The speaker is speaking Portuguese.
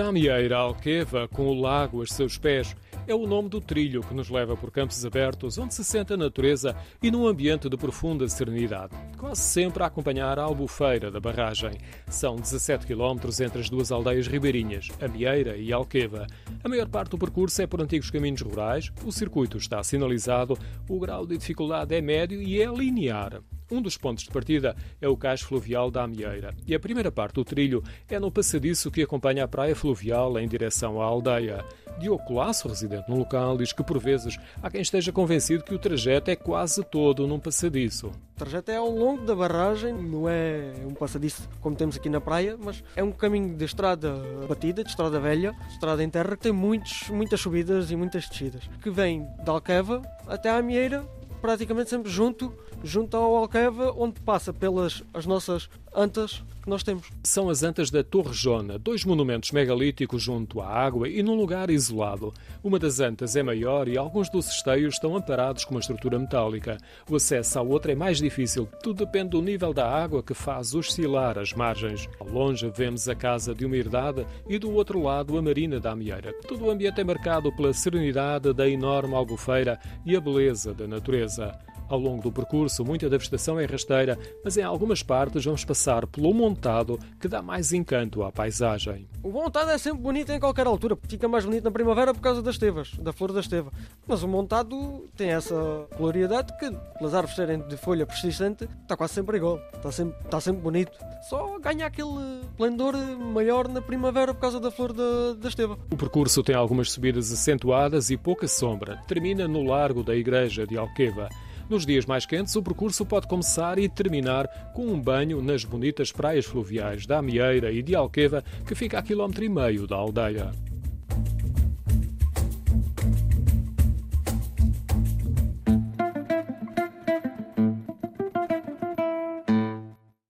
Da Amieira à Alqueva, com o lago a seus pés, é o nome do trilho que nos leva por campos abertos, onde se sente a natureza e num ambiente de profunda serenidade. Quase sempre a acompanhar a albufeira da barragem. São 17 quilómetros entre as duas aldeias ribeirinhas, Amieira e Alqueva. A maior parte do percurso é por antigos caminhos rurais, o circuito está sinalizado, o grau de dificuldade é médio e é linear. Um dos pontos de partida é o cais fluvial da Amieira e a primeira parte do trilho é no passadiço que acompanha a praia fluvial em direção à aldeia. Diogo Colasso, residente no local, diz que por vezes há quem esteja convencido que o trajeto é quase todo num passadiço. O trajeto é ao longo da barragem, não é um passadiço como temos aqui na praia, mas é um caminho de estrada batida, de estrada velha, estrada em terra, que tem muitos, muitas subidas e muitas descidas, que vem da Alqueva até à Amieira praticamente sempre junto, junto ao Alqueva, onde passa pelas as nossas antas que nós temos. São as antas da Torre Jona, dois monumentos megalíticos junto à água e num lugar isolado. Uma das antas é maior e alguns dos esteios estão amparados com uma estrutura metálica. O acesso à outra é mais difícil, tudo depende do nível da água que faz oscilar as margens. Ao longe vemos a casa de uma herdade e do outro lado a marina da Amieira. Todo o ambiente é marcado pela serenidade da enorme albufeira e a beleza da natureza. Ao longo do percurso, muita da vegetação é rasteira, mas em algumas partes vamos passar pelo montado que dá mais encanto à paisagem. O montado é sempre bonito em qualquer altura, fica mais bonito na primavera por causa das estevas, da flor da esteva. Mas o montado tem essa coloridade que, pelas árvores serem de folha persistente, está quase sempre igual, está sempre, está sempre bonito. Só ganha aquele esplendor maior na primavera por causa da flor da, da esteva. O percurso tem algumas subidas acentuadas e pouca sombra. Termina no largo da igreja de Alqueva. Nos dias mais quentes, o percurso pode começar e terminar com um banho nas bonitas praias fluviais da Amieira e de Alqueva, que fica a quilómetro e meio da aldeia.